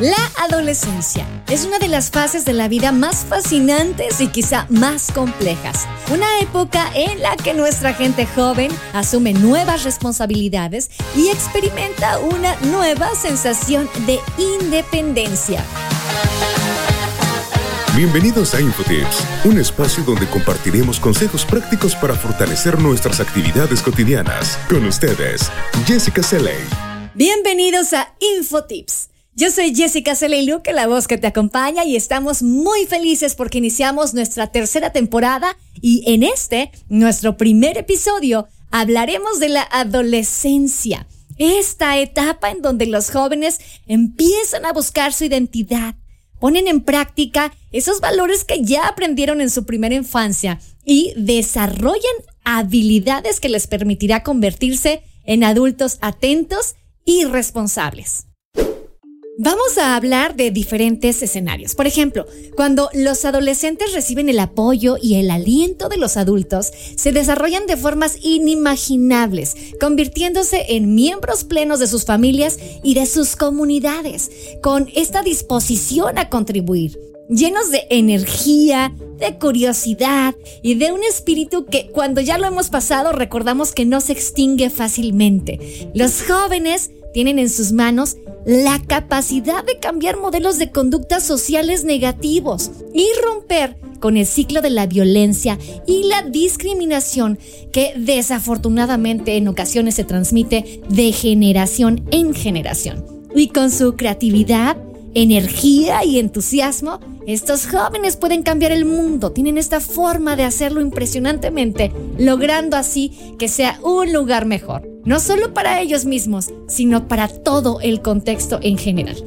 La adolescencia es una de las fases de la vida más fascinantes y quizá más complejas. Una época en la que nuestra gente joven asume nuevas responsabilidades y experimenta una nueva sensación de independencia. Bienvenidos a Infotips, un espacio donde compartiremos consejos prácticos para fortalecer nuestras actividades cotidianas. Con ustedes, Jessica Seley. Bienvenidos a Infotips. Yo soy Jessica Luke, la voz que te acompaña, y estamos muy felices porque iniciamos nuestra tercera temporada y en este, nuestro primer episodio, hablaremos de la adolescencia. Esta etapa en donde los jóvenes empiezan a buscar su identidad, ponen en práctica esos valores que ya aprendieron en su primera infancia y desarrollan habilidades que les permitirá convertirse en adultos atentos y responsables. Vamos a hablar de diferentes escenarios. Por ejemplo, cuando los adolescentes reciben el apoyo y el aliento de los adultos, se desarrollan de formas inimaginables, convirtiéndose en miembros plenos de sus familias y de sus comunidades, con esta disposición a contribuir, llenos de energía, de curiosidad y de un espíritu que cuando ya lo hemos pasado recordamos que no se extingue fácilmente. Los jóvenes tienen en sus manos la capacidad de cambiar modelos de conductas sociales negativos y romper con el ciclo de la violencia y la discriminación que desafortunadamente en ocasiones se transmite de generación en generación. Y con su creatividad, energía y entusiasmo, estos jóvenes pueden cambiar el mundo, tienen esta forma de hacerlo impresionantemente, logrando así que sea un lugar mejor, no solo para ellos mismos, sino para todo el contexto en general.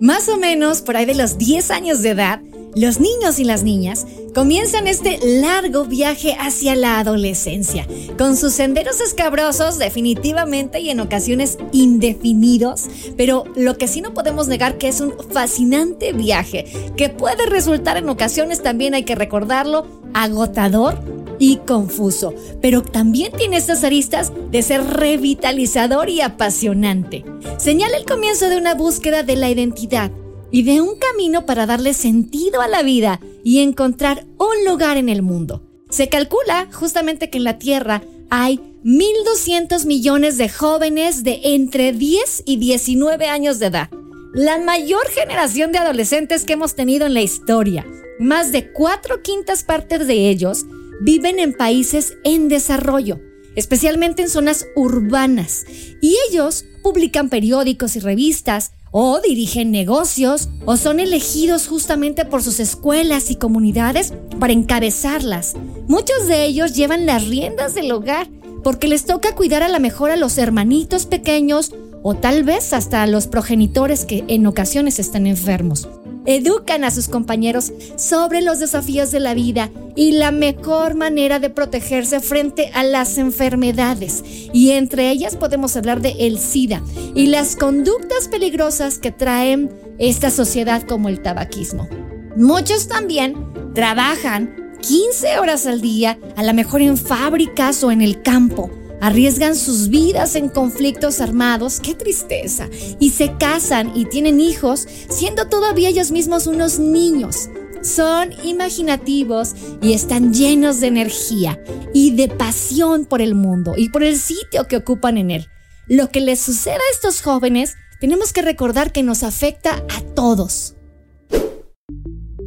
Más o menos por ahí de los 10 años de edad, los niños y las niñas comienzan este largo viaje hacia la adolescencia, con sus senderos escabrosos definitivamente y en ocasiones indefinidos, pero lo que sí no podemos negar que es un fascinante viaje, que puede resultar en ocasiones también hay que recordarlo, agotador y confuso, pero también tiene estas aristas de ser revitalizador y apasionante. Señala el comienzo de una búsqueda de la identidad y de un camino para darle sentido a la vida y encontrar un lugar en el mundo. Se calcula justamente que en la Tierra hay 1.200 millones de jóvenes de entre 10 y 19 años de edad. La mayor generación de adolescentes que hemos tenido en la historia. Más de cuatro quintas partes de ellos viven en países en desarrollo, especialmente en zonas urbanas. Y ellos publican periódicos y revistas, o dirigen negocios o son elegidos justamente por sus escuelas y comunidades para encabezarlas. Muchos de ellos llevan las riendas del hogar porque les toca cuidar a la mejor a los hermanitos pequeños o tal vez hasta a los progenitores que en ocasiones están enfermos educan a sus compañeros sobre los desafíos de la vida y la mejor manera de protegerse frente a las enfermedades. Y entre ellas podemos hablar de el SIDA y las conductas peligrosas que traen esta sociedad como el tabaquismo. Muchos también trabajan 15 horas al día, a lo mejor en fábricas o en el campo arriesgan sus vidas en conflictos armados, qué tristeza, y se casan y tienen hijos siendo todavía ellos mismos unos niños. Son imaginativos y están llenos de energía y de pasión por el mundo y por el sitio que ocupan en él. Lo que les sucede a estos jóvenes, tenemos que recordar que nos afecta a todos.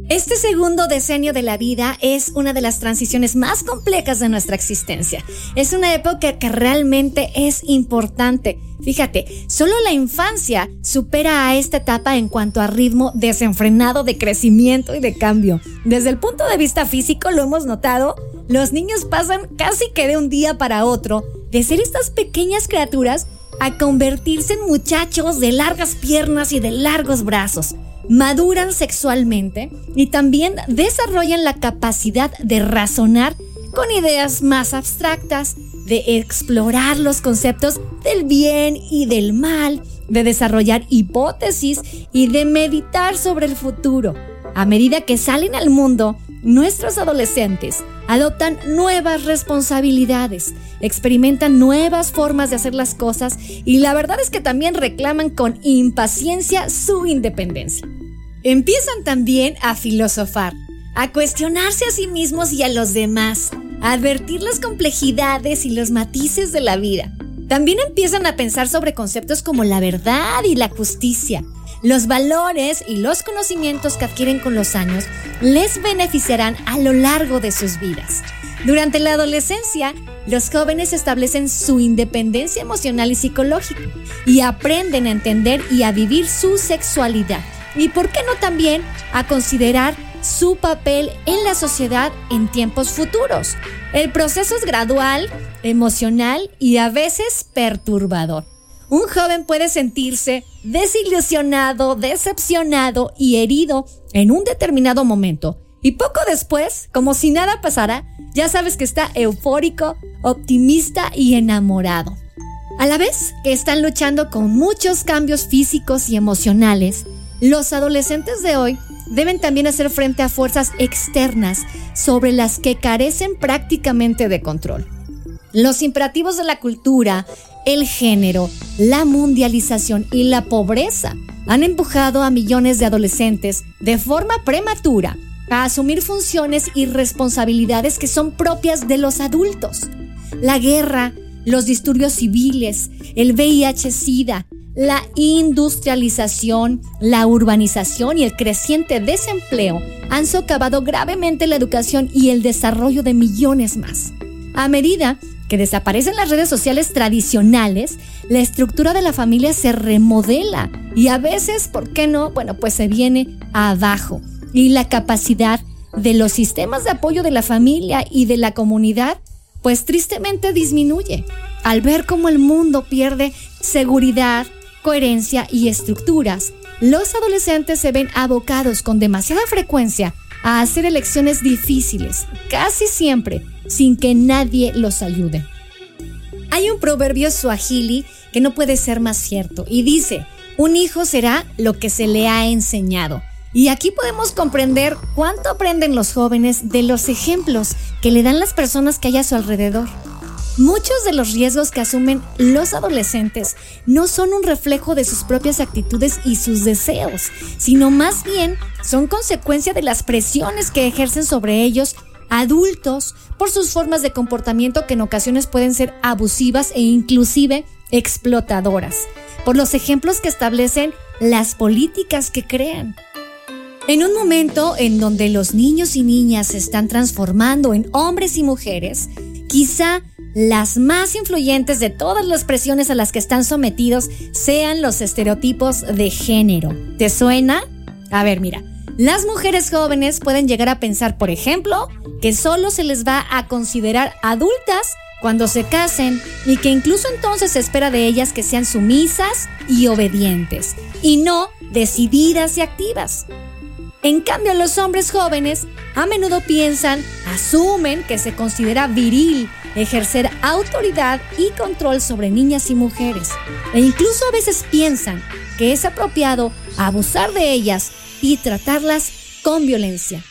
Este segundo decenio de la vida es una de las transiciones más complejas de nuestra existencia. Es una época que realmente es importante. Fíjate, solo la infancia supera a esta etapa en cuanto a ritmo desenfrenado de crecimiento y de cambio. Desde el punto de vista físico lo hemos notado, los niños pasan casi que de un día para otro de ser estas pequeñas criaturas a convertirse en muchachos de largas piernas y de largos brazos maduran sexualmente y también desarrollan la capacidad de razonar con ideas más abstractas, de explorar los conceptos del bien y del mal, de desarrollar hipótesis y de meditar sobre el futuro. A medida que salen al mundo, nuestros adolescentes adoptan nuevas responsabilidades, experimentan nuevas formas de hacer las cosas y la verdad es que también reclaman con impaciencia su independencia. Empiezan también a filosofar, a cuestionarse a sí mismos y a los demás, a advertir las complejidades y los matices de la vida. También empiezan a pensar sobre conceptos como la verdad y la justicia, los valores y los conocimientos que adquieren con los años les beneficiarán a lo largo de sus vidas. Durante la adolescencia, los jóvenes establecen su independencia emocional y psicológica y aprenden a entender y a vivir su sexualidad. Y por qué no también a considerar su papel en la sociedad en tiempos futuros. El proceso es gradual, emocional y a veces perturbador un joven puede sentirse desilusionado, decepcionado y herido en un determinado momento. Y poco después, como si nada pasara, ya sabes que está eufórico, optimista y enamorado. A la vez que están luchando con muchos cambios físicos y emocionales, los adolescentes de hoy deben también hacer frente a fuerzas externas sobre las que carecen prácticamente de control. Los imperativos de la cultura, el género, la mundialización y la pobreza han empujado a millones de adolescentes de forma prematura a asumir funciones y responsabilidades que son propias de los adultos. La guerra, los disturbios civiles, el VIH-Sida, la industrialización, la urbanización y el creciente desempleo han socavado gravemente la educación y el desarrollo de millones más. A medida que desaparecen las redes sociales tradicionales, la estructura de la familia se remodela y a veces, ¿por qué no? Bueno, pues se viene abajo y la capacidad de los sistemas de apoyo de la familia y de la comunidad, pues tristemente disminuye al ver cómo el mundo pierde seguridad, coherencia y estructuras. Los adolescentes se ven abocados con demasiada frecuencia a hacer elecciones difíciles, casi siempre sin que nadie los ayude. Hay un proverbio suajili que no puede ser más cierto y dice, un hijo será lo que se le ha enseñado. Y aquí podemos comprender cuánto aprenden los jóvenes de los ejemplos que le dan las personas que hay a su alrededor. Muchos de los riesgos que asumen los adolescentes no son un reflejo de sus propias actitudes y sus deseos, sino más bien son consecuencia de las presiones que ejercen sobre ellos adultos por sus formas de comportamiento que en ocasiones pueden ser abusivas e inclusive explotadoras, por los ejemplos que establecen las políticas que crean. En un momento en donde los niños y niñas se están transformando en hombres y mujeres, quizá las más influyentes de todas las presiones a las que están sometidos sean los estereotipos de género. ¿Te suena? A ver, mira, las mujeres jóvenes pueden llegar a pensar, por ejemplo, que solo se les va a considerar adultas cuando se casen y que incluso entonces se espera de ellas que sean sumisas y obedientes y no decididas y activas. En cambio, los hombres jóvenes a menudo piensan, asumen que se considera viril ejercer autoridad y control sobre niñas y mujeres. E incluso a veces piensan que es apropiado abusar de ellas y tratarlas con violencia.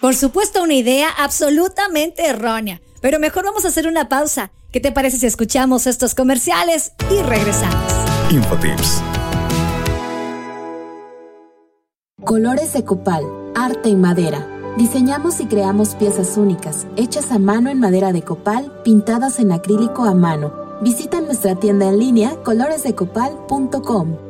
Por supuesto, una idea absolutamente errónea, pero mejor vamos a hacer una pausa. ¿Qué te parece si escuchamos estos comerciales y regresamos? Infotips. Colores de copal, arte en madera. Diseñamos y creamos piezas únicas, hechas a mano en madera de copal, pintadas en acrílico a mano. Visita nuestra tienda en línea coloresdecopal.com.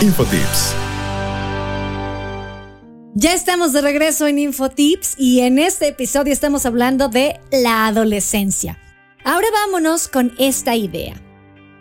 Infotips. Ya estamos de regreso en Infotips y en este episodio estamos hablando de la adolescencia. Ahora vámonos con esta idea.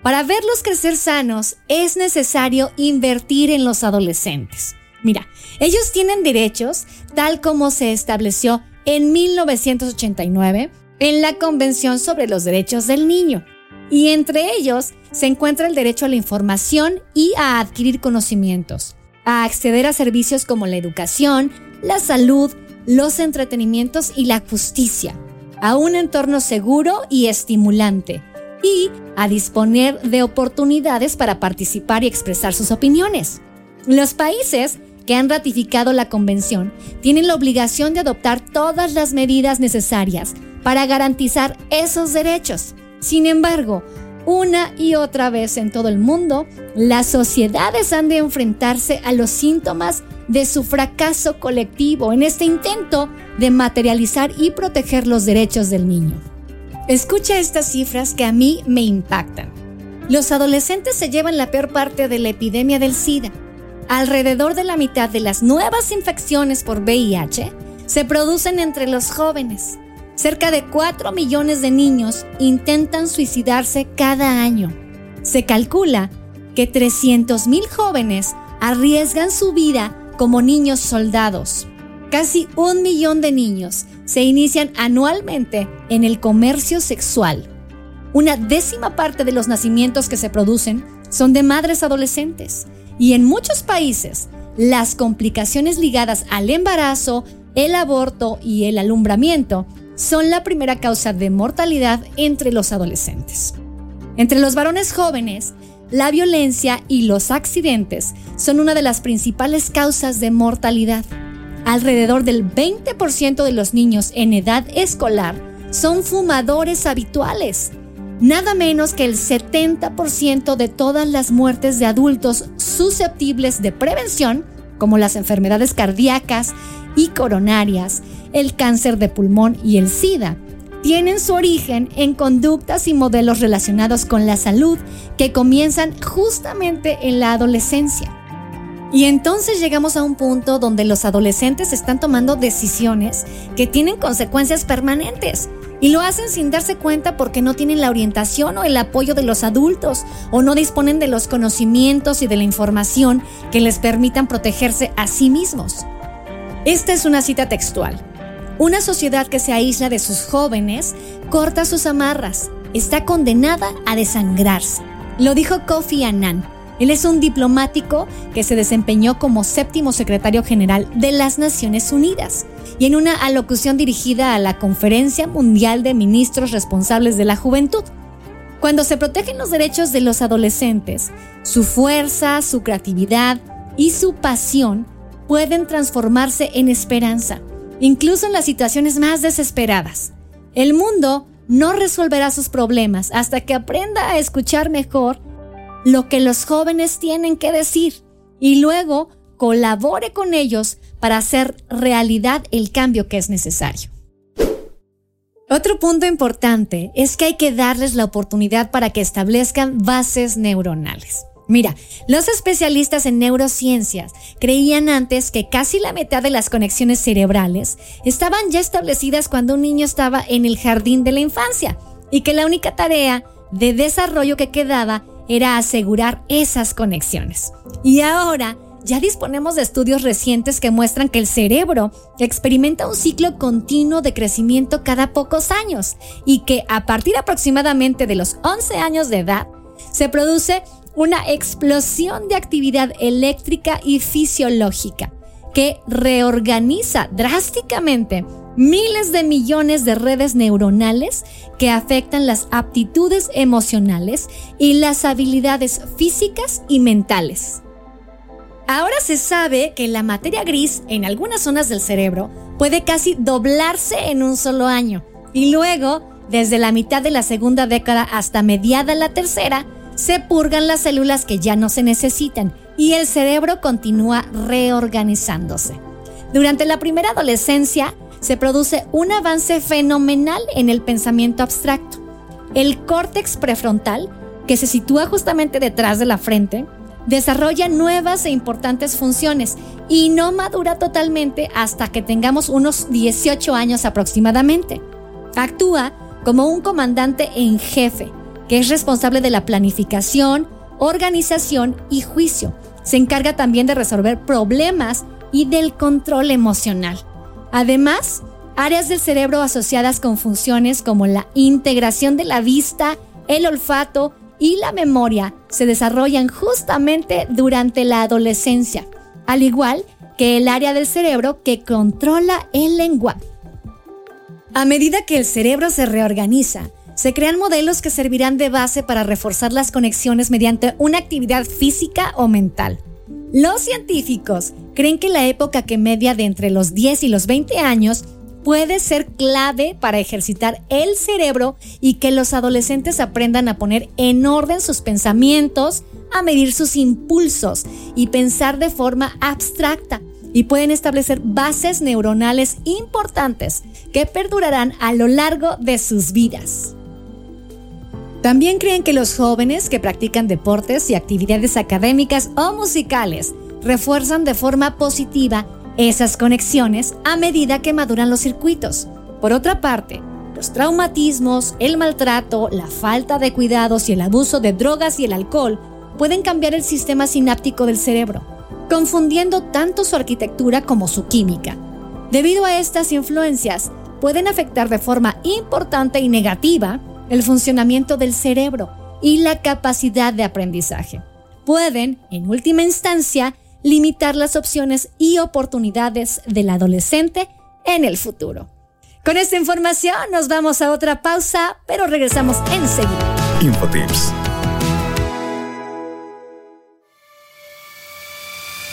Para verlos crecer sanos es necesario invertir en los adolescentes. Mira, ellos tienen derechos tal como se estableció en 1989 en la Convención sobre los Derechos del Niño. Y entre ellos se encuentra el derecho a la información y a adquirir conocimientos, a acceder a servicios como la educación, la salud, los entretenimientos y la justicia, a un entorno seguro y estimulante, y a disponer de oportunidades para participar y expresar sus opiniones. Los países que han ratificado la convención tienen la obligación de adoptar todas las medidas necesarias para garantizar esos derechos. Sin embargo, una y otra vez en todo el mundo, las sociedades han de enfrentarse a los síntomas de su fracaso colectivo en este intento de materializar y proteger los derechos del niño. Escucha estas cifras que a mí me impactan. Los adolescentes se llevan la peor parte de la epidemia del SIDA. Alrededor de la mitad de las nuevas infecciones por VIH se producen entre los jóvenes. Cerca de 4 millones de niños intentan suicidarse cada año. Se calcula que 300.000 jóvenes arriesgan su vida como niños soldados. Casi un millón de niños se inician anualmente en el comercio sexual. Una décima parte de los nacimientos que se producen son de madres adolescentes. Y en muchos países, las complicaciones ligadas al embarazo, el aborto y el alumbramiento son la primera causa de mortalidad entre los adolescentes. Entre los varones jóvenes, la violencia y los accidentes son una de las principales causas de mortalidad. Alrededor del 20% de los niños en edad escolar son fumadores habituales. Nada menos que el 70% de todas las muertes de adultos susceptibles de prevención, como las enfermedades cardíacas y coronarias, el cáncer de pulmón y el SIDA, tienen su origen en conductas y modelos relacionados con la salud que comienzan justamente en la adolescencia. Y entonces llegamos a un punto donde los adolescentes están tomando decisiones que tienen consecuencias permanentes y lo hacen sin darse cuenta porque no tienen la orientación o el apoyo de los adultos o no disponen de los conocimientos y de la información que les permitan protegerse a sí mismos. Esta es una cita textual. Una sociedad que se aísla de sus jóvenes corta sus amarras, está condenada a desangrarse. Lo dijo Kofi Annan. Él es un diplomático que se desempeñó como séptimo secretario general de las Naciones Unidas y en una alocución dirigida a la Conferencia Mundial de Ministros Responsables de la Juventud. Cuando se protegen los derechos de los adolescentes, su fuerza, su creatividad y su pasión pueden transformarse en esperanza incluso en las situaciones más desesperadas. El mundo no resolverá sus problemas hasta que aprenda a escuchar mejor lo que los jóvenes tienen que decir y luego colabore con ellos para hacer realidad el cambio que es necesario. Otro punto importante es que hay que darles la oportunidad para que establezcan bases neuronales. Mira, los especialistas en neurociencias creían antes que casi la mitad de las conexiones cerebrales estaban ya establecidas cuando un niño estaba en el jardín de la infancia y que la única tarea de desarrollo que quedaba era asegurar esas conexiones. Y ahora ya disponemos de estudios recientes que muestran que el cerebro experimenta un ciclo continuo de crecimiento cada pocos años y que a partir aproximadamente de los 11 años de edad se produce una explosión de actividad eléctrica y fisiológica que reorganiza drásticamente miles de millones de redes neuronales que afectan las aptitudes emocionales y las habilidades físicas y mentales. Ahora se sabe que la materia gris en algunas zonas del cerebro puede casi doblarse en un solo año y luego, desde la mitad de la segunda década hasta mediada la tercera, se purgan las células que ya no se necesitan y el cerebro continúa reorganizándose. Durante la primera adolescencia se produce un avance fenomenal en el pensamiento abstracto. El córtex prefrontal, que se sitúa justamente detrás de la frente, desarrolla nuevas e importantes funciones y no madura totalmente hasta que tengamos unos 18 años aproximadamente. Actúa como un comandante en jefe, que es responsable de la planificación, organización y juicio. Se encarga también de resolver problemas y del control emocional. Además, áreas del cerebro asociadas con funciones como la integración de la vista, el olfato y la memoria se desarrollan justamente durante la adolescencia, al igual que el área del cerebro que controla el lenguaje. A medida que el cerebro se reorganiza, se crean modelos que servirán de base para reforzar las conexiones mediante una actividad física o mental. Los científicos creen que la época que media de entre los 10 y los 20 años puede ser clave para ejercitar el cerebro y que los adolescentes aprendan a poner en orden sus pensamientos, a medir sus impulsos y pensar de forma abstracta y pueden establecer bases neuronales importantes que perdurarán a lo largo de sus vidas. También creen que los jóvenes que practican deportes y actividades académicas o musicales refuerzan de forma positiva esas conexiones a medida que maduran los circuitos. Por otra parte, los traumatismos, el maltrato, la falta de cuidados y el abuso de drogas y el alcohol pueden cambiar el sistema sináptico del cerebro, confundiendo tanto su arquitectura como su química. Debido a estas influencias, pueden afectar de forma importante y negativa el funcionamiento del cerebro y la capacidad de aprendizaje. Pueden, en última instancia, limitar las opciones y oportunidades del adolescente en el futuro. Con esta información nos vamos a otra pausa, pero regresamos enseguida. Infotips.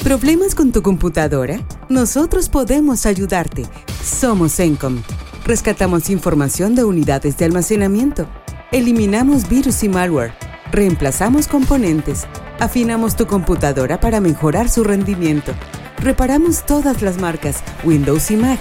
¿Problemas con tu computadora? Nosotros podemos ayudarte. Somos Encom. Rescatamos información de unidades de almacenamiento. Eliminamos virus y malware. Reemplazamos componentes Afinamos tu computadora para mejorar su rendimiento. Reparamos todas las marcas, Windows y Mac.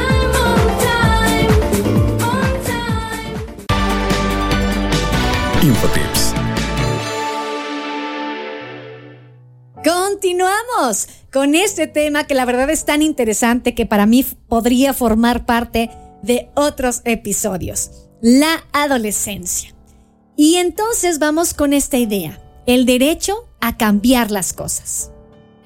Infotips. Continuamos con este tema que la verdad es tan interesante que para mí podría formar parte de otros episodios, la adolescencia. Y entonces vamos con esta idea, el derecho a cambiar las cosas.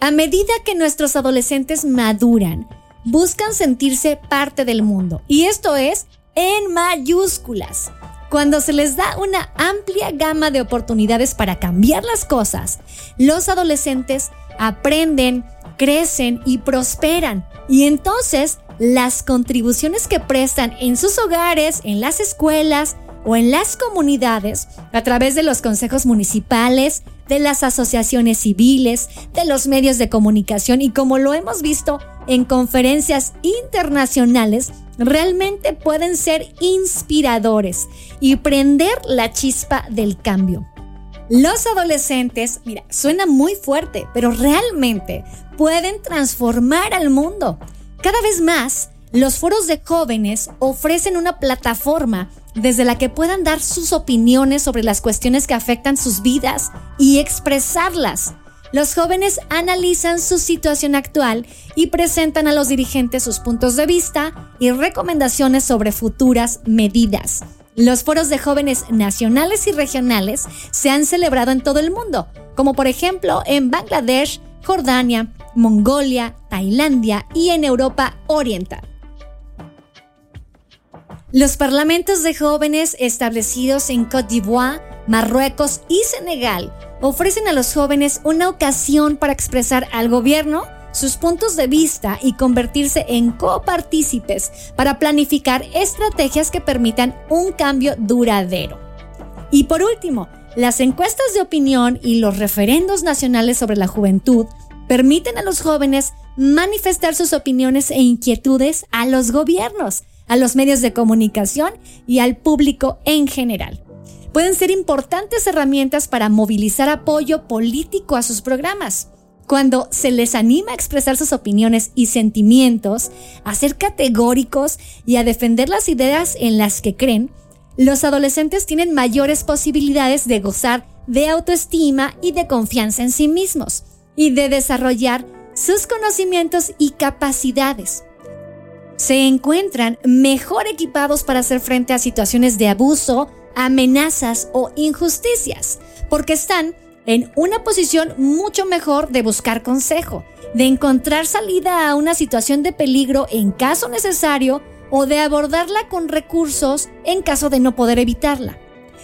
A medida que nuestros adolescentes maduran, buscan sentirse parte del mundo. Y esto es en mayúsculas. Cuando se les da una amplia gama de oportunidades para cambiar las cosas, los adolescentes aprenden, crecen y prosperan. Y entonces las contribuciones que prestan en sus hogares, en las escuelas o en las comunidades, a través de los consejos municipales, de las asociaciones civiles, de los medios de comunicación y como lo hemos visto en conferencias internacionales, realmente pueden ser inspiradores y prender la chispa del cambio. Los adolescentes, mira, suena muy fuerte, pero realmente pueden transformar al mundo. Cada vez más, los foros de jóvenes ofrecen una plataforma desde la que puedan dar sus opiniones sobre las cuestiones que afectan sus vidas y expresarlas. Los jóvenes analizan su situación actual y presentan a los dirigentes sus puntos de vista y recomendaciones sobre futuras medidas. Los foros de jóvenes nacionales y regionales se han celebrado en todo el mundo, como por ejemplo en Bangladesh, Jordania, Mongolia, Tailandia y en Europa Oriental. Los parlamentos de jóvenes establecidos en Côte d'Ivoire, Marruecos y Senegal ofrecen a los jóvenes una ocasión para expresar al gobierno sus puntos de vista y convertirse en copartícipes para planificar estrategias que permitan un cambio duradero. Y por último, las encuestas de opinión y los referendos nacionales sobre la juventud permiten a los jóvenes manifestar sus opiniones e inquietudes a los gobiernos a los medios de comunicación y al público en general. Pueden ser importantes herramientas para movilizar apoyo político a sus programas. Cuando se les anima a expresar sus opiniones y sentimientos, a ser categóricos y a defender las ideas en las que creen, los adolescentes tienen mayores posibilidades de gozar de autoestima y de confianza en sí mismos y de desarrollar sus conocimientos y capacidades se encuentran mejor equipados para hacer frente a situaciones de abuso, amenazas o injusticias, porque están en una posición mucho mejor de buscar consejo, de encontrar salida a una situación de peligro en caso necesario o de abordarla con recursos en caso de no poder evitarla.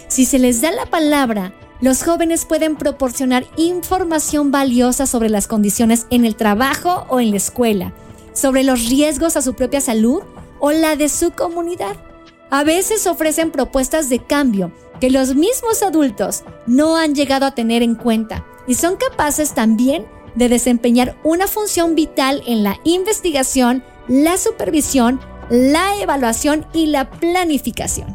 Si se les da la palabra, los jóvenes pueden proporcionar información valiosa sobre las condiciones en el trabajo o en la escuela, sobre los riesgos a su propia salud o la de su comunidad. A veces ofrecen propuestas de cambio que los mismos adultos no han llegado a tener en cuenta y son capaces también de desempeñar una función vital en la investigación, la supervisión, la evaluación y la planificación.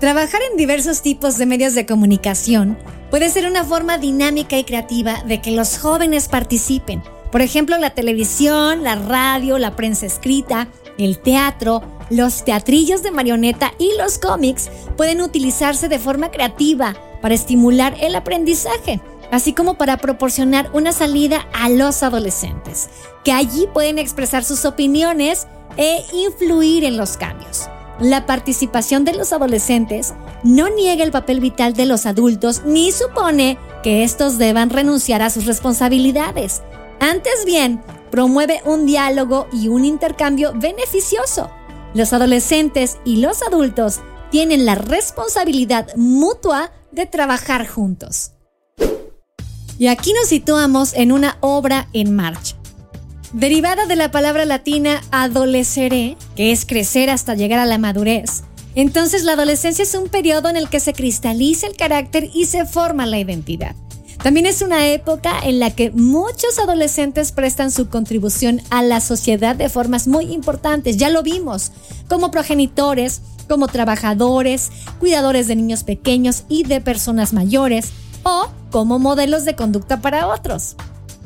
Trabajar en diversos tipos de medios de comunicación puede ser una forma dinámica y creativa de que los jóvenes participen por ejemplo, la televisión, la radio, la prensa escrita, el teatro, los teatrillos de marioneta y los cómics pueden utilizarse de forma creativa para estimular el aprendizaje, así como para proporcionar una salida a los adolescentes, que allí pueden expresar sus opiniones e influir en los cambios. La participación de los adolescentes no niega el papel vital de los adultos ni supone que estos deban renunciar a sus responsabilidades. Antes bien, promueve un diálogo y un intercambio beneficioso. Los adolescentes y los adultos tienen la responsabilidad mutua de trabajar juntos. Y aquí nos situamos en una obra en marcha. Derivada de la palabra latina adoleceré, que es crecer hasta llegar a la madurez. Entonces la adolescencia es un periodo en el que se cristaliza el carácter y se forma la identidad. También es una época en la que muchos adolescentes prestan su contribución a la sociedad de formas muy importantes, ya lo vimos, como progenitores, como trabajadores, cuidadores de niños pequeños y de personas mayores, o como modelos de conducta para otros.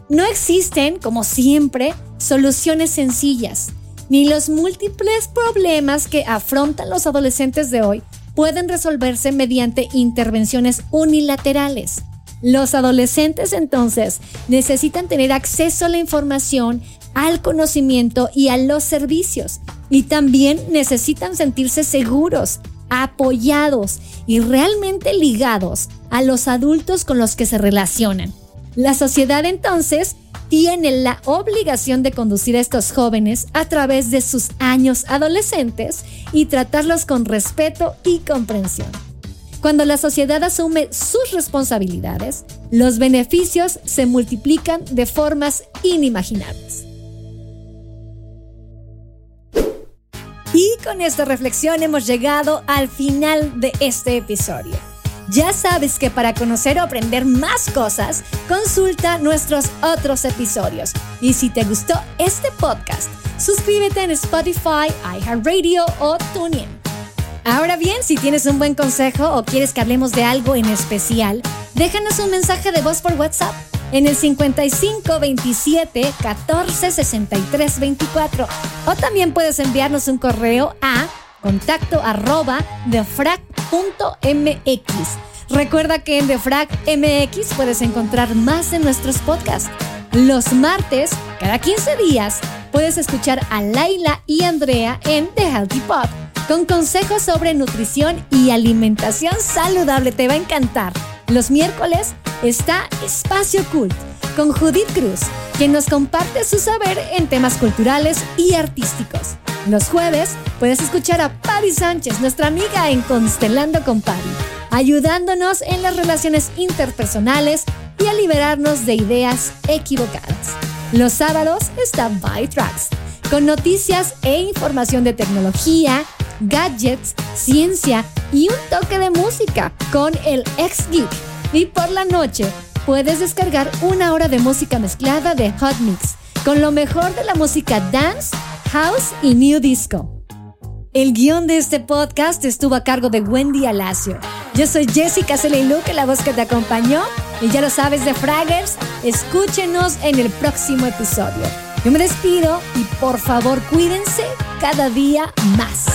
No existen, como siempre, soluciones sencillas, ni los múltiples problemas que afrontan los adolescentes de hoy pueden resolverse mediante intervenciones unilaterales. Los adolescentes entonces necesitan tener acceso a la información, al conocimiento y a los servicios. Y también necesitan sentirse seguros, apoyados y realmente ligados a los adultos con los que se relacionan. La sociedad entonces tiene la obligación de conducir a estos jóvenes a través de sus años adolescentes y tratarlos con respeto y comprensión. Cuando la sociedad asume sus responsabilidades, los beneficios se multiplican de formas inimaginables. Y con esta reflexión hemos llegado al final de este episodio. Ya sabes que para conocer o aprender más cosas, consulta nuestros otros episodios. Y si te gustó este podcast, suscríbete en Spotify, iHeartRadio o TuneIn. Ahora bien, si tienes un buen consejo o quieres que hablemos de algo en especial, déjanos un mensaje de voz por WhatsApp en el 55 27 14 63 24 o también puedes enviarnos un correo a contacto arroba defrag.mx. Recuerda que en Defrag MX puedes encontrar más de nuestros podcasts. Los martes, cada 15 días, puedes escuchar a Laila y Andrea en The Healthy Pop con consejos sobre nutrición y alimentación saludable. Te va a encantar. Los miércoles está Espacio Cult con Judith Cruz, quien nos comparte su saber en temas culturales y artísticos. Los jueves puedes escuchar a Patti Sánchez, nuestra amiga en Constelando con Patti, ayudándonos en las relaciones interpersonales y a liberarnos de ideas equivocadas. Los sábados está By Tracks, con noticias e información de tecnología, gadgets, ciencia y un toque de música con el Ex Geek. Y por la noche puedes descargar una hora de música mezclada de Hot Mix con lo mejor de la música dance, house y new disco. El guion de este podcast estuvo a cargo de Wendy Alacio. Yo soy Jessica Celeiluque, la voz que te acompañó. Y ya lo sabes de Fraggers, escúchenos en el próximo episodio. Yo me despido y por favor cuídense cada día más.